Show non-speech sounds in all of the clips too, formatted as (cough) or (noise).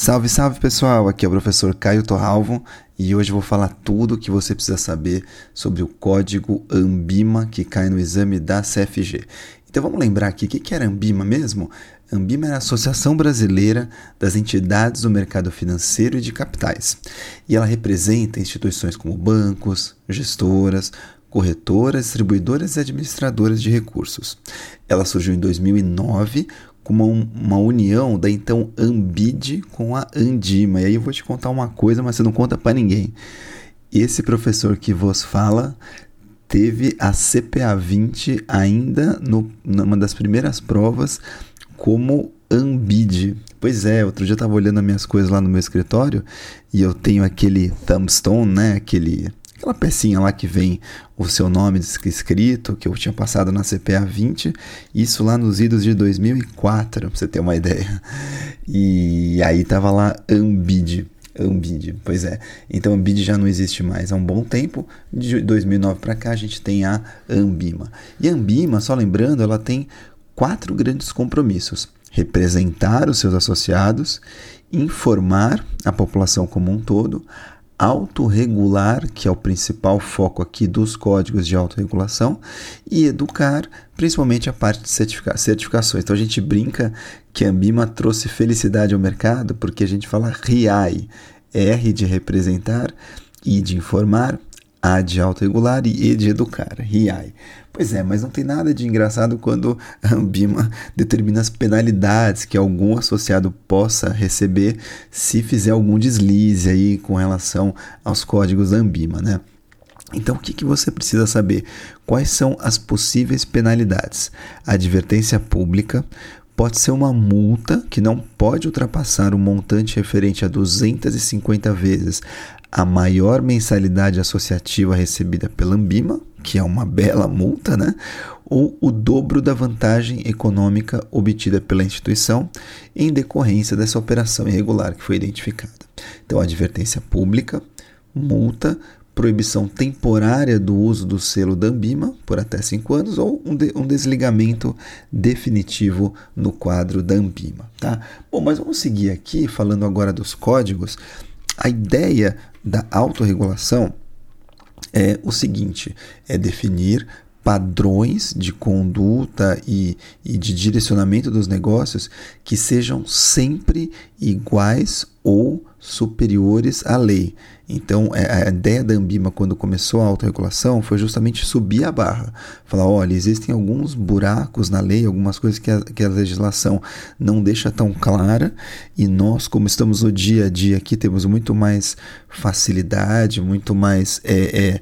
Salve, salve pessoal! Aqui é o professor Caio Torralvo e hoje vou falar tudo o que você precisa saber sobre o código Ambima que cai no exame da CFG. Então vamos lembrar aqui o que era Ambima mesmo? Ambima era a Associação Brasileira das Entidades do Mercado Financeiro e de Capitais e ela representa instituições como bancos, gestoras, corretoras, distribuidoras e administradoras de recursos. Ela surgiu em 2009 com uma, uma união da então Ambid com a Andima. E aí eu vou te contar uma coisa, mas você não conta para ninguém. Esse professor que vos fala teve a CPA 20 ainda no, numa das primeiras provas como Ambid. Pois é, outro dia eu estava olhando as minhas coisas lá no meu escritório e eu tenho aquele thumbstone, né? Aquele aquela pecinha lá que vem o seu nome escrito, que eu tinha passado na CPA 20, isso lá nos idos de 2004, pra você ter uma ideia. E aí tava lá Ambid. Ambid, pois é. Então Ambid já não existe mais há um bom tempo. De 2009 para cá a gente tem a Ambima. E a Ambima, só lembrando, ela tem quatro grandes compromissos: representar os seus associados, informar a população como um todo, autorregular, que é o principal foco aqui dos códigos de autorregulação, e educar, principalmente a parte de certifica certificações. Então a gente brinca que a Ambima trouxe felicidade ao mercado porque a gente fala RIAI, R de representar, I de informar, a de autorregular e E de educar, RIAI. Pois é, mas não tem nada de engraçado quando a Ambima determina as penalidades que algum associado possa receber se fizer algum deslize aí com relação aos códigos da Ambima, né? Então, o que, que você precisa saber? Quais são as possíveis penalidades? Advertência pública, pode ser uma multa que não pode ultrapassar o montante referente a 250 vezes a maior mensalidade associativa recebida pela Ambima, que é uma bela multa, né? ou o dobro da vantagem econômica obtida pela instituição em decorrência dessa operação irregular que foi identificada. Então, advertência pública, multa, proibição temporária do uso do selo da Ambima por até cinco anos ou um, de, um desligamento definitivo no quadro da Ambima. Tá? Bom, mas vamos seguir aqui falando agora dos códigos. A ideia da autorregulação é o seguinte: é definir padrões de conduta e, e, de direcionamento dos negócios que sejam sempre iguais ou superiores à lei. Então, é, a ideia da Ambima, quando começou a autorregulação, foi justamente subir a barra. Falar: olha, existem alguns buracos na lei, algumas coisas que a, que a legislação não deixa tão clara, e nós, como estamos no dia a dia aqui, temos muito mais facilidade, muito mais. É, é,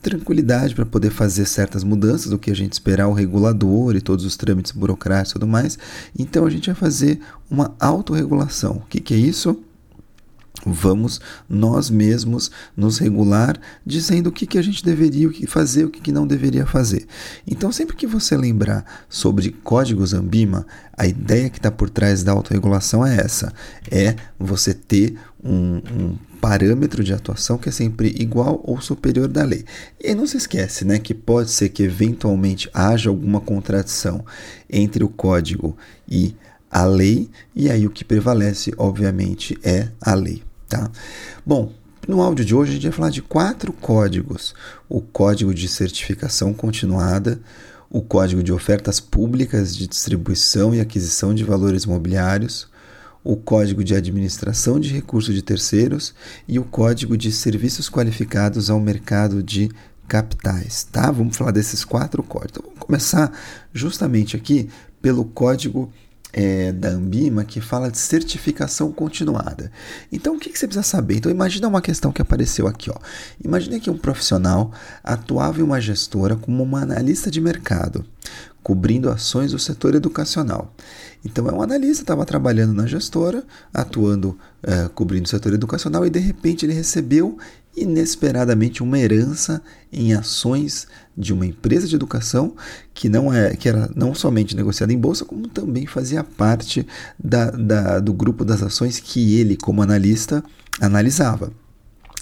tranquilidade para poder fazer certas mudanças do que a gente esperar o regulador e todos os trâmites burocráticos e tudo mais. Então a gente vai fazer uma autorregulação. O que, que é isso? Vamos nós mesmos nos regular dizendo o que, que a gente deveria fazer, o que, que não deveria fazer. Então, sempre que você lembrar sobre códigos Ambima, a ideia que está por trás da autorregulação é essa: é você ter um, um, parâmetro de atuação que é sempre igual ou superior da lei. E não se esquece né, que pode ser que eventualmente haja alguma contradição entre o código e a lei, e aí o que prevalece, obviamente, é a lei. Tá? Bom, no áudio de hoje a gente vai falar de quatro códigos: o código de certificação continuada, o código de ofertas públicas de distribuição e aquisição de valores imobiliários, o código de administração de recursos de terceiros e o código de serviços qualificados ao mercado de capitais, tá? Vamos falar desses quatro códigos. Então, vamos começar justamente aqui pelo código é, da Ambima que fala de certificação continuada. Então, o que, que, você precisa saber? Então, imagina uma questão que apareceu aqui. Ó. Imagina que um profissional atuava em uma gestora como uma analista de mercado, cobrindo ações do setor educacional. Então, é um analista, estava trabalhando na gestora, atuando, é, cobrindo o setor educacional, e de repente ele recebeu inesperadamente uma herança em ações de uma empresa de educação que não é que era não somente negociada em bolsa como também fazia parte da, da, do grupo das ações que ele como analista analisava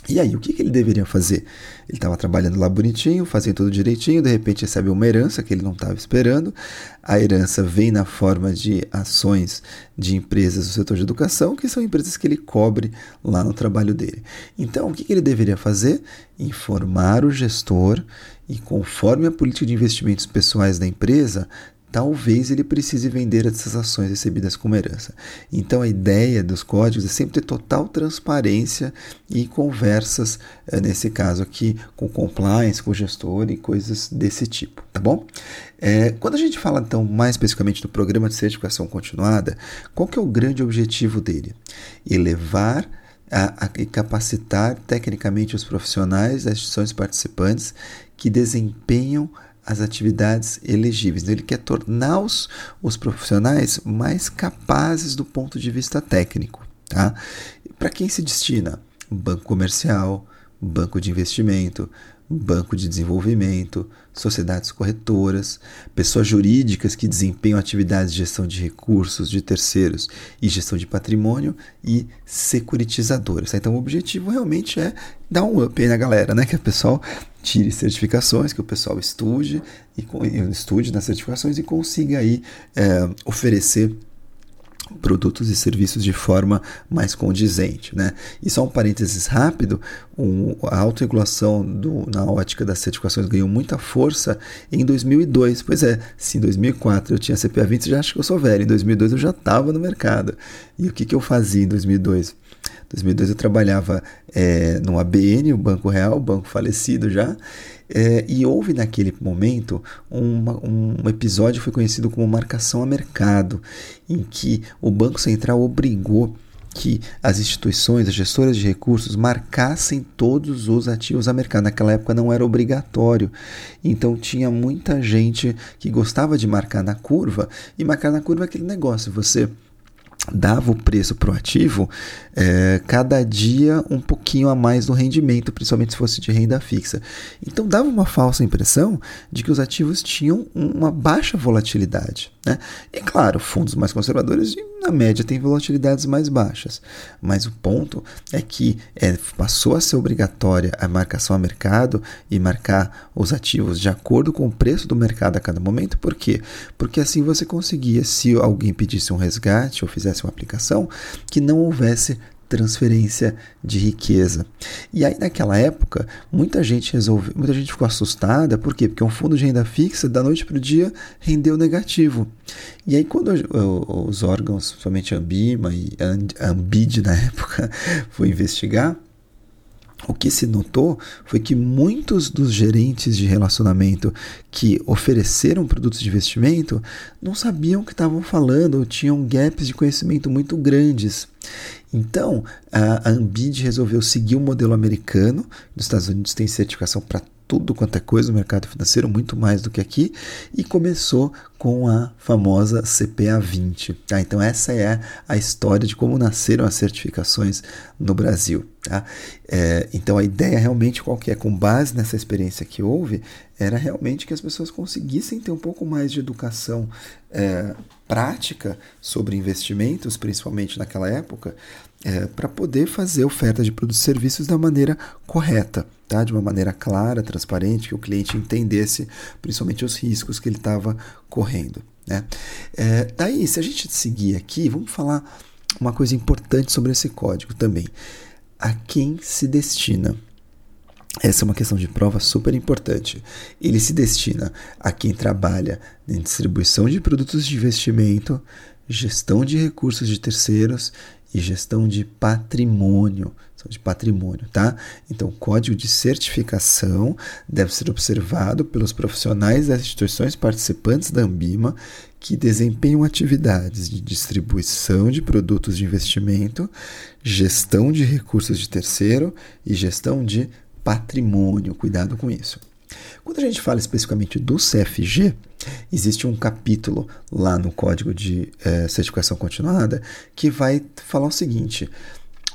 E aí, o que, que ele deveria fazer? Ele estava trabalhando lá bonitinho, fazendo tudo direitinho, de repente recebe uma herança que ele não estava esperando. A herança vem na forma de ações de empresas do setor de educação, que são empresas que ele cobre lá no trabalho dele. Então, o que, que ele deveria fazer? Informar o gestor e, conforme a política de investimentos pessoais da empresa, talvez ele precise vender essas ações recebidas como herança. Então a ideia dos códigos é sempre ter total transparência e conversas, eh, nesse caso aqui, com compliance, com gestor e coisas desse tipo, tá bom? É, quando a gente fala então mais especificamente do programa de certificação continuada, qual que é o grande objetivo dele? Elevar a, a capacitar tecnicamente os profissionais das instituições participantes que desempenham as atividades elegíveis. Ele quer tornar os, os profissionais mais capazes do ponto de vista técnico. Tá? Para quem se destina? Banco comercial, banco de investimento, banco de desenvolvimento, sociedades corretoras, pessoas jurídicas que desempenham atividades de gestão de recursos de terceiros e gestão de patrimônio e securitizadoras. Então, o objetivo realmente é dar um up aí na galera, né? Que o pessoal tire certificações, que o pessoal estude e estude nas certificações e consiga aí é, oferecer produtos e serviços de forma mais condizente. Né? E só um parênteses rápido, um, a autorregulação do, na ótica das certificações ganhou muita força em 2002. Pois é, se em 2004 eu tinha CPA 20, já acho que eu sou velho. Em 2002 eu já estava no mercado. E o que, que eu fazia em 2002? 2002 eu trabalhava é, no ABN, o Banco Real, banco falecido já, é, e houve naquele momento uma, um episódio que foi conhecido como marcação a mercado, em que o Banco Central obrigou que as instituições, as gestoras de recursos, marcassem todos os ativos a mercado. Naquela época não era obrigatório. Então tinha muita gente que gostava de marcar na curva, e marcar na curva é aquele negócio, você dava o preço para o ativo é, cada dia um pouquinho a mais do rendimento, principalmente se fosse de renda fixa. Então dava uma falsa impressão de que os ativos tinham uma baixa volatilidade. Né? E claro, fundos mais conservadores, na média, têm volatilidades mais baixas. Mas o ponto é que é, passou a ser obrigatória a marcação a mercado e marcar os ativos de acordo com o preço do mercado a cada momento. Por quê? Porque assim você conseguia, se alguém pedisse um resgate ou fizesse uma aplicação, que não houvesse transferência de riqueza. E aí naquela época, muita gente resolveu, muita gente ficou assustada, por quê? Porque um fundo de renda fixa da noite para o dia rendeu negativo. E aí quando os órgãos, somente a Ambima e a Ambid na época, (laughs) foi investigar, o que se notou foi que muitos dos gerentes de relacionamento que ofereceram produtos de investimento não sabiam o que estavam falando ou tinham gaps de conhecimento muito grandes. Então, a Ambid resolveu seguir o modelo americano. Nos Estados Unidos tem certificação para tudo quanto é coisa no mercado financeiro, muito mais do que aqui, e começou com a famosa CPA 20. Tá? Então, essa é a história de como nasceram as certificações no Brasil. Tá? É, então, a ideia realmente qual que é? Com base nessa experiência que houve, era realmente que as pessoas conseguissem ter um pouco mais de educação é, prática sobre investimentos, principalmente naquela época, é, para poder fazer oferta de produtos e serviços da maneira correta, tá? de uma maneira clara, transparente, que o cliente entendesse principalmente os riscos que ele estava correndo. Né? É, daí, se a gente seguir aqui, vamos falar uma coisa importante sobre esse código também. A quem se destina? Essa é uma questão de prova super importante. Ele se destina a quem trabalha em distribuição de produtos de investimento, gestão de recursos de terceiros e gestão de patrimônio, de patrimônio, tá? Então, o código de certificação deve ser observado pelos profissionais das instituições participantes da Ambima que desempenham atividades de distribuição de produtos de investimento, gestão de recursos de terceiro e gestão de patrimônio. Cuidado com isso. Quando a gente fala especificamente do CFG, existe um capítulo lá no Código de é, Certificação Continuada que vai falar o seguinte: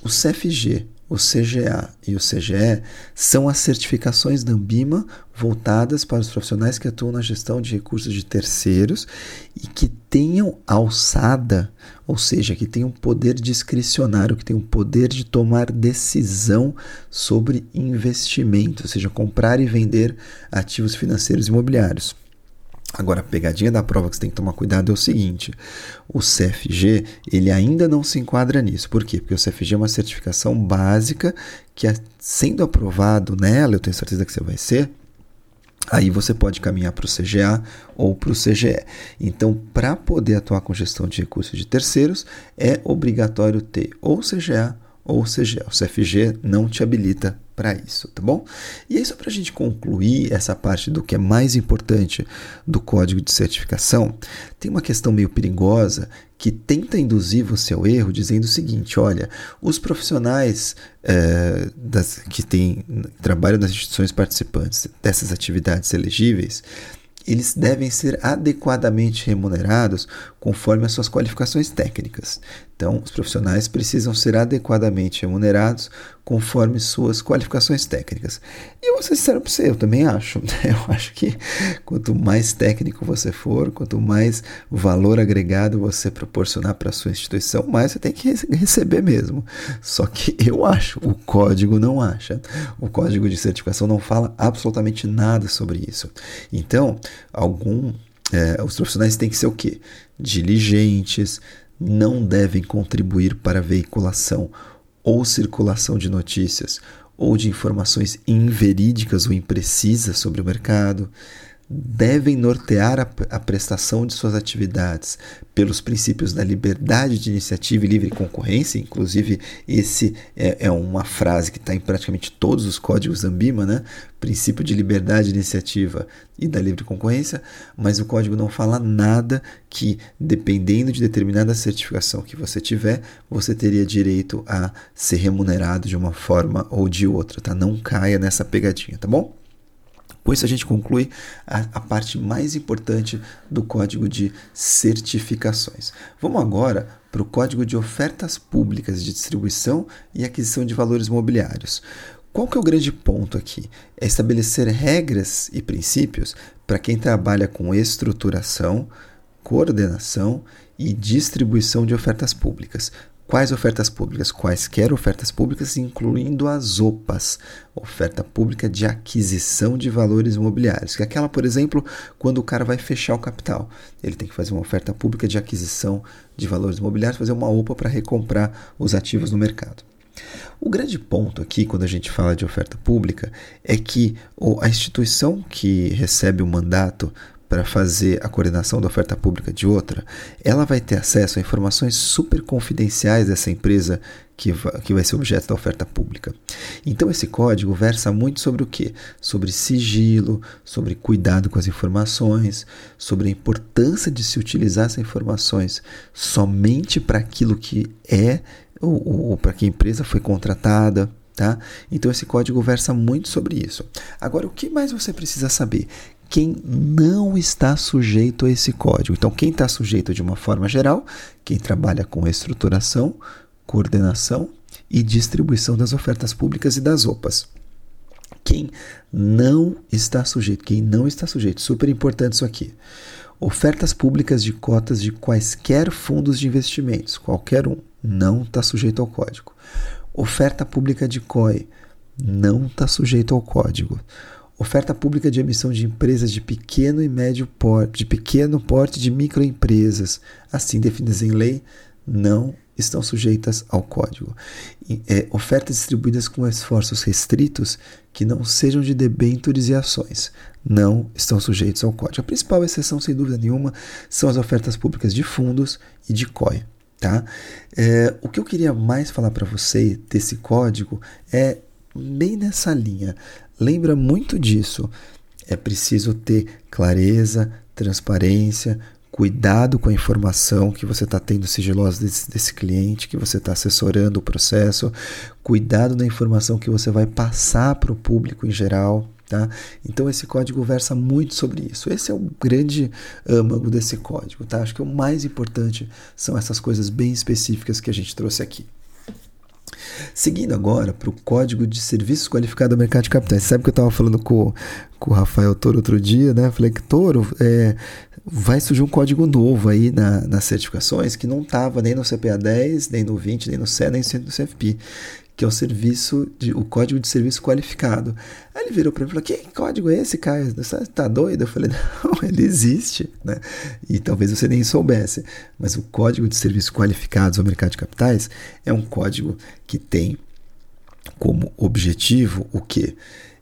o CFG o CGA e o CGE são as certificações da Ambima voltadas para os profissionais que atuam na gestão de recursos de terceiros e que tenham alçada, ou seja, que tenham poder discricionário, que tenham poder de tomar decisão sobre investimento, ou seja, comprar e vender ativos financeiros imobiliários. Agora, a pegadinha da prova que você tem que tomar cuidado é o seguinte: o CFG ele ainda não se enquadra nisso. Por quê? Porque o CFG é uma certificação básica que, sendo aprovado nela, eu tenho certeza que você vai ser, aí você pode caminhar para o CGA ou para o CGE. Então, para poder atuar com gestão de recursos de terceiros, é obrigatório ter ou CGA ou CGE. O CFG não te habilita para isso, tá bom? E aí, só para a gente concluir essa parte do que é mais importante do código de certificação, tem uma questão meio perigosa que tenta induzir você ao erro, dizendo o seguinte: olha, os profissionais é, das, que têm, trabalham nas instituições participantes dessas atividades elegíveis, eles devem ser adequadamente remunerados conforme as suas qualificações técnicas. Então, os profissionais precisam ser adequadamente remunerados conforme suas qualificações técnicas. E eu vou ser sincero para você, eu também acho. (laughs) Né? Eu acho que quanto mais técnico você for, quanto mais valor agregado você proporcionar para a sua instituição, mais você tem que receber mesmo. Só que (laughs) eu acho, o código não acha. O código de certificação não fala absolutamente nada sobre isso. Então, algum é, os profissionais têm que ser o quê? Diligentes, não devem contribuir para a veiculação ou circulação de notícias ou de informações inverídicas ou imprecisas sobre o mercado, devem nortear a, a, prestação de suas atividades pelos princípios da liberdade de iniciativa e livre concorrência, inclusive esse é, é uma frase que está em praticamente todos os códigos Ambima, né? princípio de liberdade de iniciativa e da livre concorrência, mas o código não fala nada que, dependendo de determinada certificação que você tiver, você teria direito a ser remunerado de uma forma ou de outra, tá? Não caia nessa pegadinha, tá bom? Com isso, a gente conclui a, a parte mais importante do código de certificações. Vamos agora para o código de ofertas públicas de distribuição e aquisição de valores mobiliários. Qual que é o grande ponto aqui? É estabelecer regras e princípios para quem trabalha com estruturação, coordenação e distribuição de ofertas públicas. Quais ofertas públicas? Quaisquer ofertas públicas, incluindo as OPAs, oferta pública de aquisição de valores imobiliários, que é aquela, por exemplo, quando o cara vai fechar o capital. Ele tem que fazer uma oferta pública de aquisição de valores imobiliários, fazer uma OPA para recomprar os ativos no mercado. O grande ponto aqui, quando a gente fala de oferta pública, é que a instituição que recebe o mandato para fazer a coordenação da oferta pública de outra, ela vai ter acesso a informações super confidenciais dessa empresa que vai, que vai ser objeto da oferta pública. Então, esse código versa muito sobre o que? Sobre sigilo, sobre cuidado com as informações, sobre a importância de se utilizar essas informações somente para aquilo que é ou, ou para que a empresa foi contratada. Tá? Então esse código versa muito sobre isso. Agora, o que mais você precisa saber? quem não está sujeito a esse código. Então, quem está sujeito de uma forma geral, quem trabalha com estruturação, coordenação e distribuição das ofertas públicas e das OPAs. Quem não está sujeito, quem não está sujeito, super importante isso aqui. Ofertas públicas de cotas de quaisquer fundos de investimentos, qualquer um, não está sujeito ao código. Oferta pública de COI, não está sujeito ao código Oferta pública de emissão de empresas de pequeno e médio porte, de pequeno porte de microempresas, assim definidas em lei, não estão sujeitas ao código. E, é, ofertas distribuídas com esforços restritos que não sejam de debêntures e ações não estão sujeitos ao código. A principal exceção, sem dúvida nenhuma, são as ofertas públicas de fundos e de COI. Tá? É, o que eu queria mais falar para você desse código é bem nessa linha lembra muito disso. É preciso ter clareza, transparência, cuidado com a informação que você está tendo sigilosa desse, desse, cliente, que você está assessorando o processo, cuidado da informação que você vai passar para o público em geral. Tá? Então esse código versa muito sobre isso. Esse é o grande âmago desse código. Tá? Acho que o mais importante são essas coisas bem específicas que a gente trouxe aqui. Seguindo agora para o Código de Serviços Qualificado ao Mercado de Capitais. Sabe que eu estava falando com, com o Rafael Toro outro dia, né? Falei que Toro, é, vai surgir um código novo aí na, nas certificações que não estava nem no CPA 10, nem no 20, nem no CE, nem no CFP, que é o serviço de, o código de serviço qualificado. Aí ele virou para mim e falou: Que código é esse, Caio? Você tá doido? Eu falei: (laughs) Não, ele existe, né? E talvez você nem soubesse. Mas o código de serviços qualificados ao mercado de capitais é um código que tem como objetivo o que?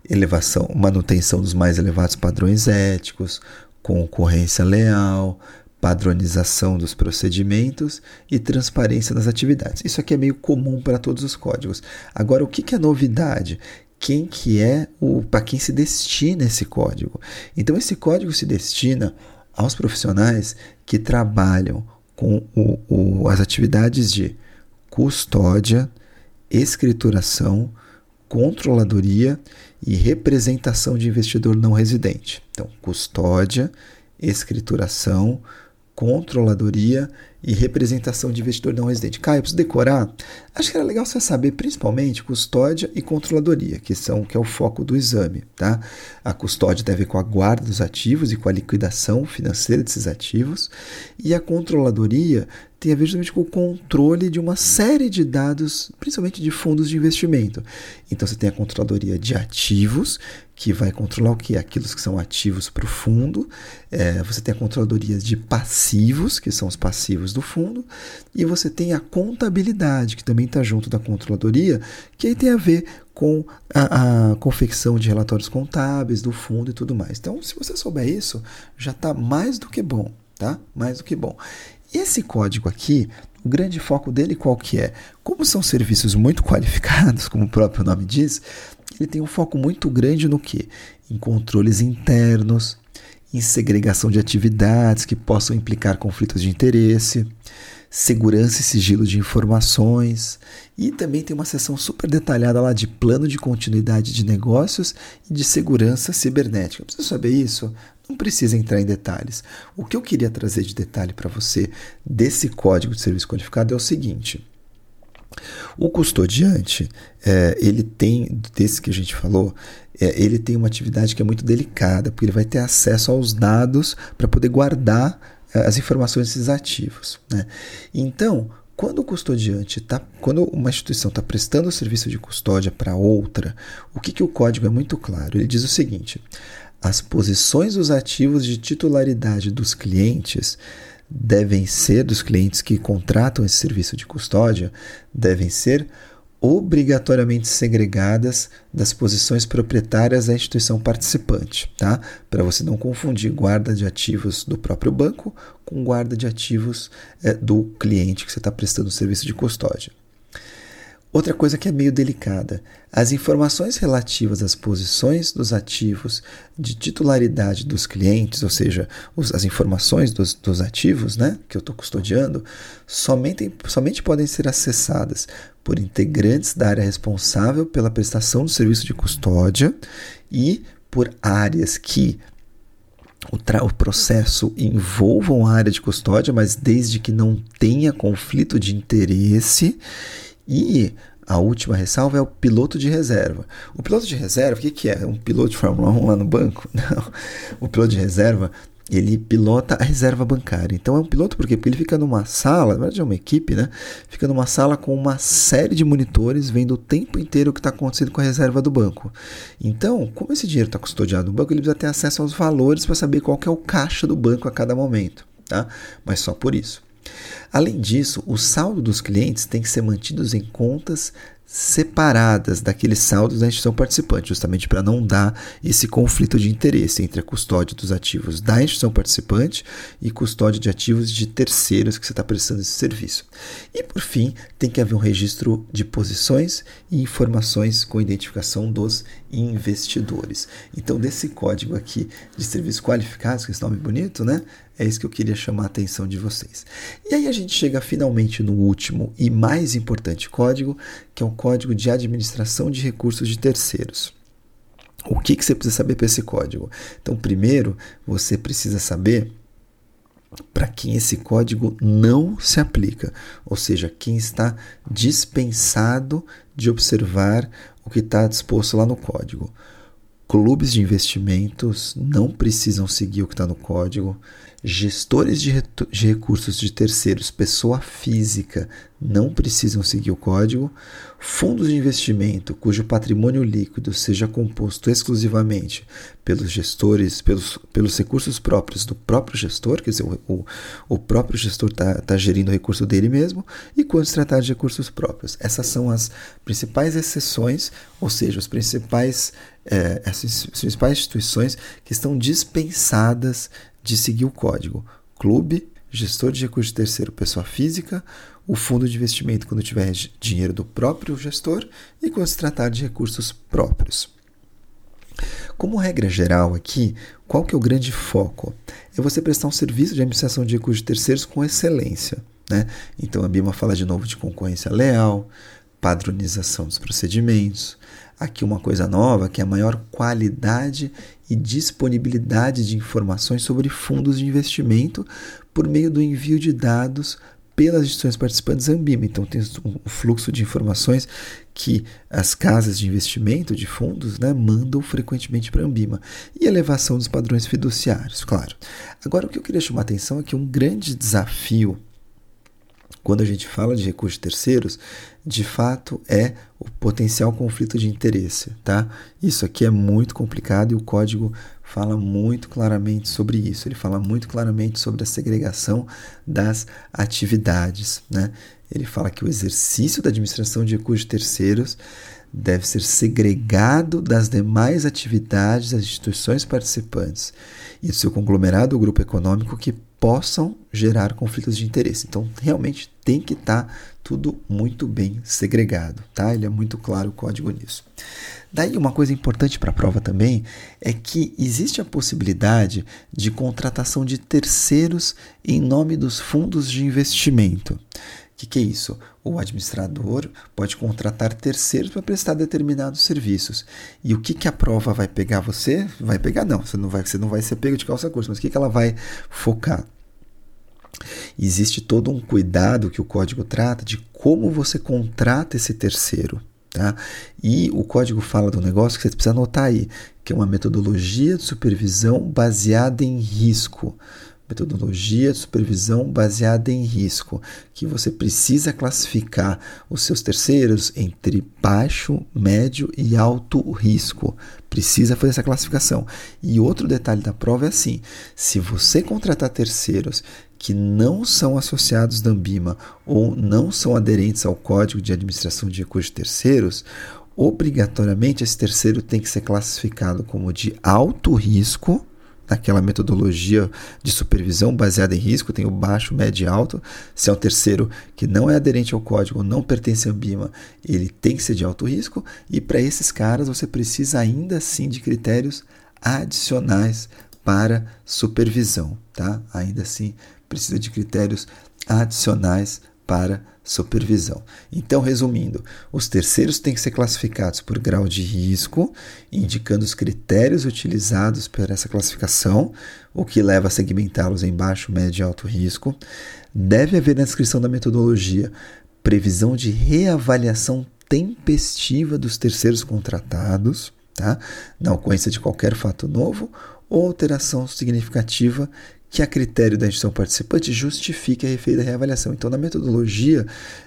Elevação, manutenção dos mais elevados padrões éticos, concorrência leal, padronização dos procedimentos e transparência nas atividades. Isso aqui é meio comum para todos os códigos. Agora, o que, que é novidade? Quem que é o para quem se destina esse código? Então, esse código se destina aos profissionais que trabalham com o, o, as atividades de custódia, escrituração, controladoria e representação de investidor não residente. Então, custódia, escrituração, controladoria e representação de investidor não residente. Caio, preciso decorar? Acho que era legal você saber principalmente custódia e controladoria, que são que é o foco do exame, tá? A custódia deve ver com a guarda dos ativos e com a liquidação financeira desses ativos, e a controladoria tem a ver justamente com o controle de uma série de dados, principalmente de fundos de investimento. Então você tem a controladoria de ativos, que vai controlar o que? Aqueles que são ativos para o fundo. É, você tem a controladoria de passivos, que são os passivos do fundo. E você tem a contabilidade, que também está junto da controladoria, que aí tem a ver com a, a, confecção de relatórios contábeis do fundo e tudo mais. Então, se você souber isso, já está mais do que bom, tá? Mais do que bom. Esse código aqui, o grande foco dele qual que é? Como são serviços muito qualificados, (laughs) como o próprio nome diz, ele tem um foco muito grande no que? Em controles internos, em segregação de atividades que possam implicar conflitos de interesse, segurança e sigilo de informações, e também tem uma seção super detalhada lá de plano de continuidade de negócios e de segurança cibernética. Precisa saber isso? Não precisa entrar em detalhes. O que eu queria trazer de detalhe para você desse código de serviço qualificado é o seguinte: o custodiante, é, ele tem, desse que a gente falou, é, ele tem uma atividade que é muito delicada, porque ele vai ter acesso aos dados para poder guardar é, as informações desses ativos. Né? Então, quando o custodiante está, quando uma instituição está prestando o serviço de custódia para outra, o que, que o código é muito claro? Ele diz o seguinte: as posições dos ativos de titularidade dos clientes devem ser, dos clientes que contratam esse serviço de custódia, devem ser obrigatoriamente segregadas das posições proprietárias da instituição participante, tá? Para você não confundir guarda de ativos do próprio banco com guarda de ativos é, do cliente que você está prestando o serviço de custódia. Outra coisa que é meio delicada: as informações relativas às posições dos ativos de titularidade dos clientes, ou seja, os, as informações dos, dos, ativos né, que eu estou custodiando, somente, somente podem ser acessadas por integrantes da área responsável pela prestação do serviço de custódia e por áreas que o, o, processo envolvam a área de custódia, mas desde que não tenha conflito de interesse e a última ressalva é o piloto de reserva. O piloto de reserva, o que, que é? Um piloto de Fórmula 1 lá no banco? (laughs) Não. O piloto de reserva, ele pilota a reserva bancária. Então é um piloto por quê? Porque ele fica numa sala, na verdade é uma equipe, né? Fica numa sala com uma série de monitores vendo o tempo inteiro o que está acontecendo com a reserva do banco. Então, como esse dinheiro está custodiado no banco, ele precisa ter acesso aos valores para saber qual é o caixa do banco a cada momento. Tá? Mas só por isso. Além disso, o saldo dos clientes tem que ser mantido em contas separadas daqueles saldos da instituição participante, justamente para não dar esse conflito de interesse entre a custódia dos ativos da instituição participante e custódia de ativos de terceiros que você está prestando esse serviço. E por fim, tem que haver um registro de posições e informações com identificação dos investidores. Então, desse código aqui de serviços qualificados, que é esse nome bonito, né? É isso que eu queria chamar a atenção de vocês. E aí a gente chega finalmente no último e mais importante código, que é o código de administração de recursos de terceiros. O que, que você precisa saber para esse código? Então, primeiro, você precisa saber para quem esse código não se aplica, ou seja, quem está dispensado de observar o que está disposto lá no código. Clubes de investimentos não precisam seguir o que está no código. Gestores de, de, recursos de terceiros, pessoa física, não precisam seguir o código. Fundos de investimento cujo patrimônio líquido seja composto exclusivamente pelos gestores, pelos, pelos recursos próprios do próprio gestor, quer dizer, o, o, o próprio gestor está tá gerindo o recurso dele mesmo, e quando se tratar de recursos próprios. Essas são as principais exceções, ou seja, os principais, é, essas principais instituições que estão dispensadas de seguir o código clube, gestor de recursos de terceiro, pessoa física, o fundo de investimento quando tiver dinheiro do próprio gestor e quando se tratar de recursos próprios. Como regra geral aqui, qual que é o grande foco? É você prestar um serviço de administração de recursos de terceiros com excelência. Né? Então a BIMA fala de novo de concorrência leal, padronização dos procedimentos. Aqui uma coisa nova, que é a maior qualidade e disponibilidade de informações sobre fundos de investimento por meio do envio de dados pelas instituições participantes Ambima. Então, tem um fluxo de informações que as casas de investimento de fundos né, mandam frequentemente para a Ambima. E elevação dos padrões fiduciários, claro. Agora, o que eu queria chamar a atenção é que um grande desafio quando a gente fala de recursos terceiros, de fato é o potencial conflito de interesse, tá? Isso aqui é muito complicado e o código fala muito claramente sobre isso. Ele fala muito claramente sobre a segregação das atividades, né? Ele fala que o exercício da administração de recursos terceiros deve ser segregado das demais atividades das instituições participantes e do seu conglomerado ou grupo econômico que possam gerar conflitos de interesse. Então, realmente tem que estar tá tudo muito bem segregado, tá? Ele é muito claro o código nisso. Daí, uma coisa importante para a prova também é que existe a possibilidade de contratação de terceiros em nome dos fundos de investimento. O que, que, é isso? O administrador pode contratar terceiros para prestar determinados serviços. E o que, que a prova vai pegar você? Vai pegar, não, você não vai, você não vai ser pego de calça curta, mas o que, que ela vai focar? Existe todo um cuidado que o código trata de como você contrata esse terceiro. Tá? E o código fala do negócio que você precisa anotar aí, que é uma metodologia de supervisão baseada em risco. Metodologia de supervisão baseada em risco, que você precisa classificar os seus terceiros entre baixo, médio e alto risco. Precisa fazer essa classificação. E outro detalhe da prova é assim: se você contratar terceiros que não são associados da Ambima ou não são aderentes ao Código de Administração de Recursos Terceiros, obrigatoriamente esse terceiro tem que ser classificado como de alto risco, naquela metodologia de supervisão baseada em risco, tem o baixo, médio e alto. Se é um terceiro que não é aderente ao código, não pertence à Ambima, ele tem que ser de alto risco, e para esses caras você precisa ainda assim de critérios adicionais para supervisão, tá? Ainda assim, precisa de critérios adicionais para supervisão. Então, resumindo, os terceiros têm que ser classificados por grau de risco, indicando os critérios utilizados para essa classificação, o que leva a segmentá-los em baixo, médio e alto risco. Deve haver na descrição da metodologia previsão de reavaliação tempestiva dos terceiros contratados, tá? na ocorrência de qualquer fato novo ou alteração significativa que a critério da instituição participante justifique a efeito da reavaliação. Então, na metodologia,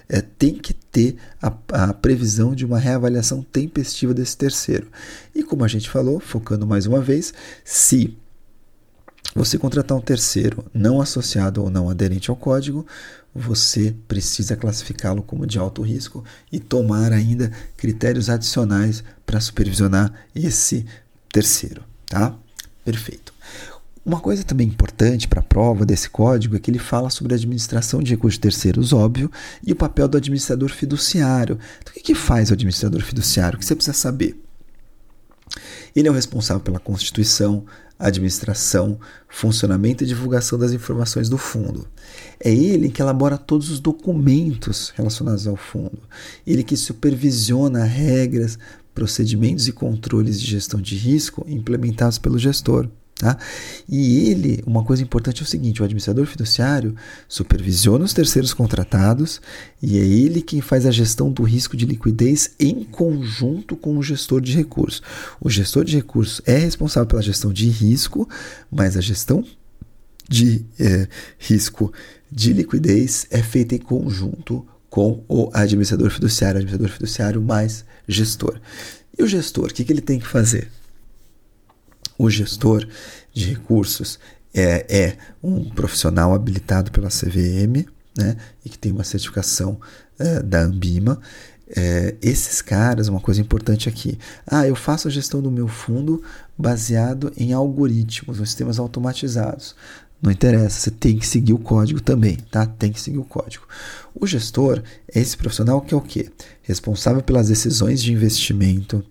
é, tem que ter a, a, previsão de uma reavaliação tempestiva desse terceiro. E como a gente falou, focando mais uma vez, se você contratar um terceiro não associado ou não aderente ao código, você precisa classificá-lo como de alto risco e tomar ainda critérios adicionais para supervisionar esse terceiro, tá? Perfeito. Uma coisa também importante para a prova desse código é que ele fala sobre a administração de recursos terceiros, óbvio, e o papel do administrador fiduciário. Então, o que, que faz o administrador fiduciário? O que você precisa saber? Ele é o responsável pela constituição, administração, funcionamento e divulgação das informações do fundo. É ele que elabora todos os documentos relacionados ao fundo. Ele que supervisiona regras, procedimentos e controles de gestão de risco implementados pelo gestor. Tá? E ele, uma coisa importante é o seguinte: o administrador fiduciário supervisiona os terceiros contratados e é ele quem faz a gestão do risco de liquidez em conjunto com o gestor de recursos. O gestor de recursos é responsável pela gestão de risco, mas a gestão de é, risco de liquidez é feita em conjunto com o administrador fiduciário, administrador fiduciário mais gestor. E o gestor, o que, que ele tem que fazer? O gestor de recursos é, é um profissional habilitado pela CVM né, e que tem uma certificação é, da Ambima. É, esses caras, uma coisa importante aqui. Ah, eu faço a gestão do meu fundo baseado em algoritmos, em sistemas automatizados. Não interessa, você tem que seguir o código também, tá? Tem que seguir o código. O gestor é esse profissional que é o quê? Responsável pelas decisões de investimento,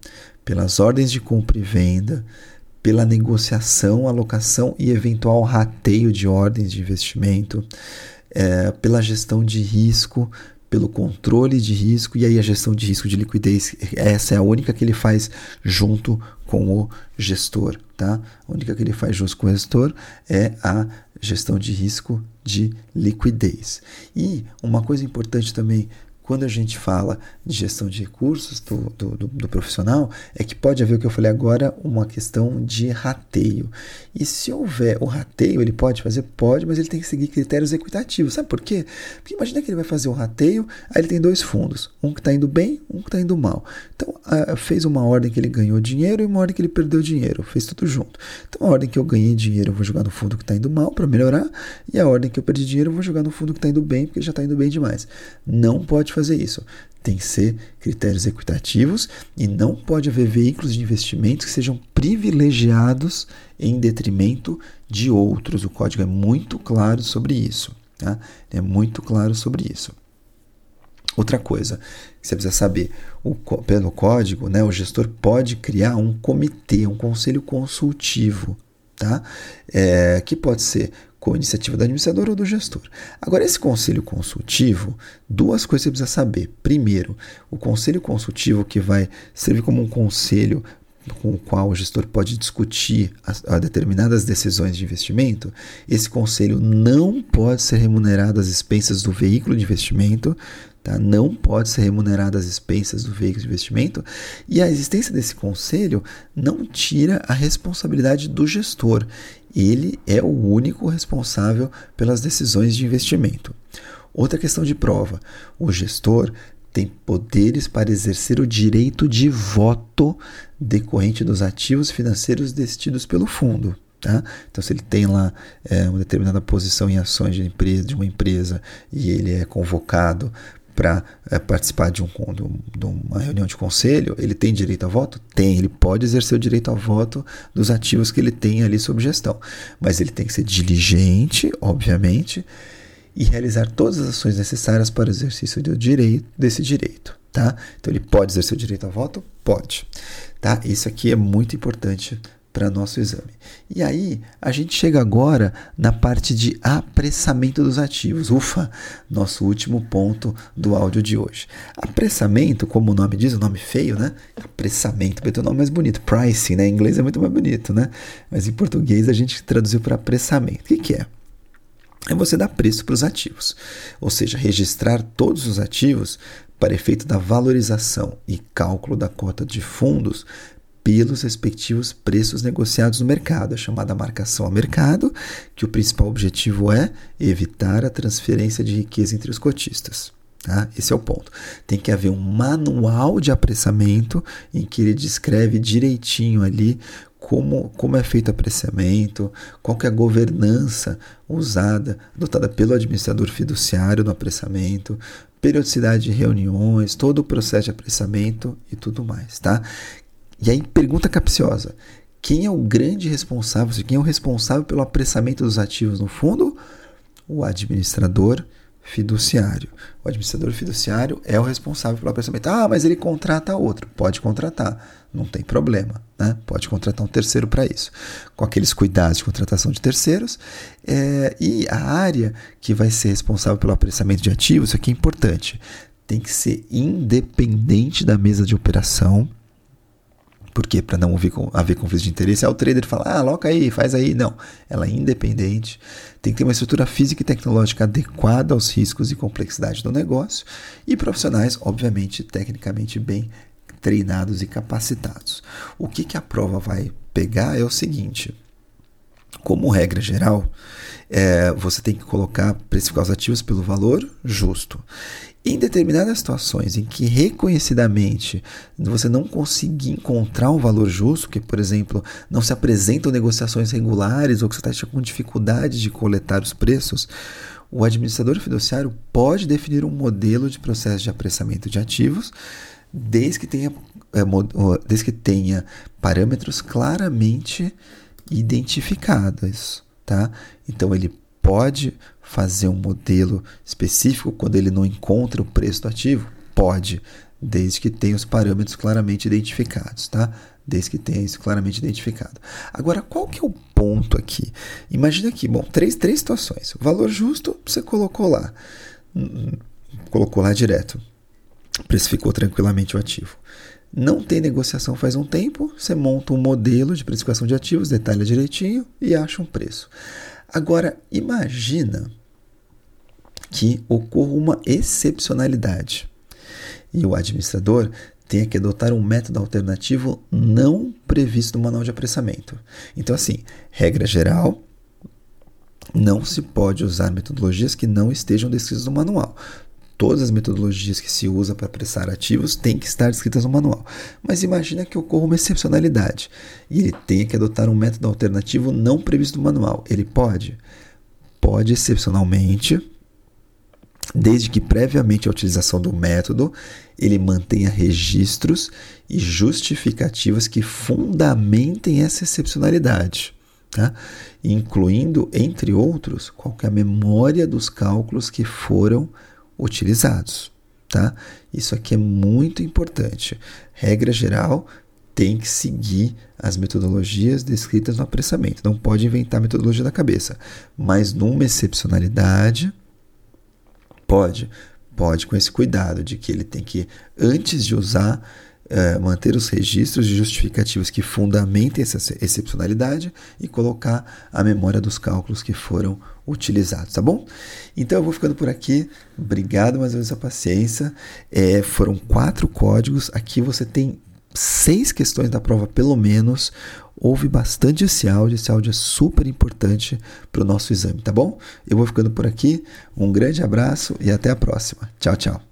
pelas ordens de compra e venda, pela negociação, alocação e eventual rateio de ordens de investimento, é, pela gestão de risco, pelo controle de risco e aí a gestão de risco de liquidez, essa é a única que ele faz junto com o gestor, tá? A única que ele faz junto com o gestor é a gestão de risco de liquidez. E uma coisa importante também quando a gente fala de gestão de recursos do, do, do, do, profissional, é que pode haver o que eu falei agora, uma questão de rateio. E se houver o rateio, ele pode fazer? Pode, mas ele tem que seguir critérios equitativos. Sabe por quê? Porque imagina que ele vai fazer o rateio, aí ele tem dois fundos, um que está indo bem, um que está indo mal. Então, fez uma ordem que ele ganhou dinheiro e uma ordem que ele perdeu dinheiro, fez tudo junto. Então, a ordem que eu ganhei dinheiro, eu vou jogar no fundo que está indo mal para melhorar, e a ordem que eu perdi dinheiro, eu vou jogar no fundo que está indo bem, porque já está indo bem demais. Não pode fazer isso. Tem que ser critérios equitativos e não pode haver veículos de investimentos que sejam privilegiados em detrimento de outros. O código é muito claro sobre isso. Tá? É muito claro sobre isso. Outra coisa que você precisa saber, o, pelo código, né, o gestor pode criar um comitê, um conselho consultivo, tá? É, que pode ser com iniciativa do administrador ou do gestor. Agora, esse conselho consultivo, duas coisas você precisa saber. Primeiro, o conselho consultivo que vai servir como um conselho com o qual o gestor pode discutir as, as determinadas decisões de investimento, esse conselho não pode ser remunerado às expensas do veículo de investimento, tá? não pode ser remunerado às expensas do veículo de investimento, e a existência desse conselho não tira a responsabilidade do gestor. Ele é o único responsável pelas decisões de investimento. Outra questão de prova: o gestor tem poderes para exercer o direito de voto decorrente dos ativos financeiros destidos pelo fundo. Tá? Então, se ele tem lá é, uma determinada posição em ações de, empresa, de uma empresa e ele é convocado para é, participar de, um, de, uma reunião de conselho, ele tem direito a voto? Tem, ele pode exercer o direito a voto dos ativos que ele tem ali sob gestão. Mas ele tem que ser diligente, obviamente, e realizar todas as ações necessárias para o exercício do direito, desse direito. Tá? Então ele pode exercer o direito a voto? Pode. Tá? Isso aqui é muito importante para nosso exame. E aí, a gente chega agora na parte de apressamento dos ativos. Ufa, nosso último ponto do áudio de hoje. Apressamento, como o nome diz, o nome feio, né? Apressamento, vai um nome mais bonito. Pricing, né? Em inglês é muito mais bonito, né? Mas em português a gente traduziu para apressamento. O que, que é? É você dar preço para os ativos, ou seja, registrar todos os ativos para efeito da valorização e cálculo da cota de fundos pelos respectivos preços negociados no mercado, a chamada marcação a mercado, que o principal objetivo é evitar a transferência de riqueza entre os cotistas. Tá? Esse é o ponto. Tem que haver um manual de apressamento em que ele descreve direitinho ali como, como é feito o apreciamento, qual que é a governança usada, adotada pelo administrador fiduciário no apreciamento, periodicidade de reuniões, todo o processo de apreciamento e tudo mais, tá? E aí, pergunta capciosa: quem é o grande responsável, quem é o responsável pelo apressamento dos ativos no fundo? O administrador fiduciário. O administrador fiduciário é o responsável pelo apressamento. Ah, mas ele contrata outro. Pode contratar, não tem problema. Né? Pode contratar um terceiro para isso. Com aqueles cuidados de contratação de terceiros. É, e a área que vai ser responsável pelo apressamento de ativos, isso aqui é importante, tem que ser independente da mesa de operação porque para não haver, haver conflito de interesse, é o trader fala, ah, aloca aí, faz aí. Não, ela é independente, tem que ter uma estrutura física e tecnológica adequada aos riscos e complexidade do negócio e profissionais, obviamente, tecnicamente bem treinados e capacitados. O que, que a prova vai pegar é o seguinte: como regra geral, é, você tem que colocar precificar os ativos pelo valor justo. Em determinadas situações em que reconhecidamente você não conseguir encontrar um valor justo, que por exemplo não se apresentam negociações regulares ou que você está com dificuldade de coletar os preços, o administrador fiduciário pode definir um modelo de processo de apressamento de ativos desde que tenha, é, desde que tenha parâmetros claramente identificados. Tá? Então ele pode fazer um modelo específico quando ele não encontra o preço do ativo? Pode, desde que tenha os parâmetros claramente identificados, tá? Desde que tenha isso claramente identificado. Agora, qual que é o ponto aqui? Imagina aqui, bom, três, três situações. O valor justo, você colocou lá. Hum, colocou lá direto. Precificou tranquilamente o ativo. Não tem negociação faz um tempo, você monta um modelo de precificação de ativos, detalha direitinho e acha um preço. Agora, imagina que ocorra uma excepcionalidade e o administrador tenha que adotar um método alternativo não previsto no manual de apressamento. Então, assim, regra geral, não se pode usar metodologias que não estejam descritas no manual. Todas as metodologias que se usa para apressar ativos têm que estar descritas no manual. Mas imagina que ocorra uma excepcionalidade e ele tenha que adotar um método alternativo não previsto no manual. Ele pode? Pode excepcionalmente, desde que previamente à utilização do método ele mantenha registros e justificativas que fundamentem essa excepcionalidade. Tá? incluindo, entre outros, qualquer memória dos cálculos que foram utilizados. Tá? Isso aqui é muito importante. Regra geral, tem que seguir as metodologias descritas no apressamento. Não pode inventar metodologia da cabeça. Mas numa excepcionalidade, pode. Pode com esse cuidado de que ele tem que, antes de usar, uh, manter os registros de justificativos que fundamentem essa excepcionalidade e colocar a memória dos cálculos que foram utilizados, tá bom? Então eu vou ficando por aqui. Obrigado mais uma vez a paciência. É, foram quatro códigos. Aqui você tem seis questões da prova, pelo menos. Ouve bastante esse áudio. Esse áudio é super importante para o nosso exame, tá bom? Eu vou ficando por aqui. Um grande abraço e até a próxima. Tchau, tchau.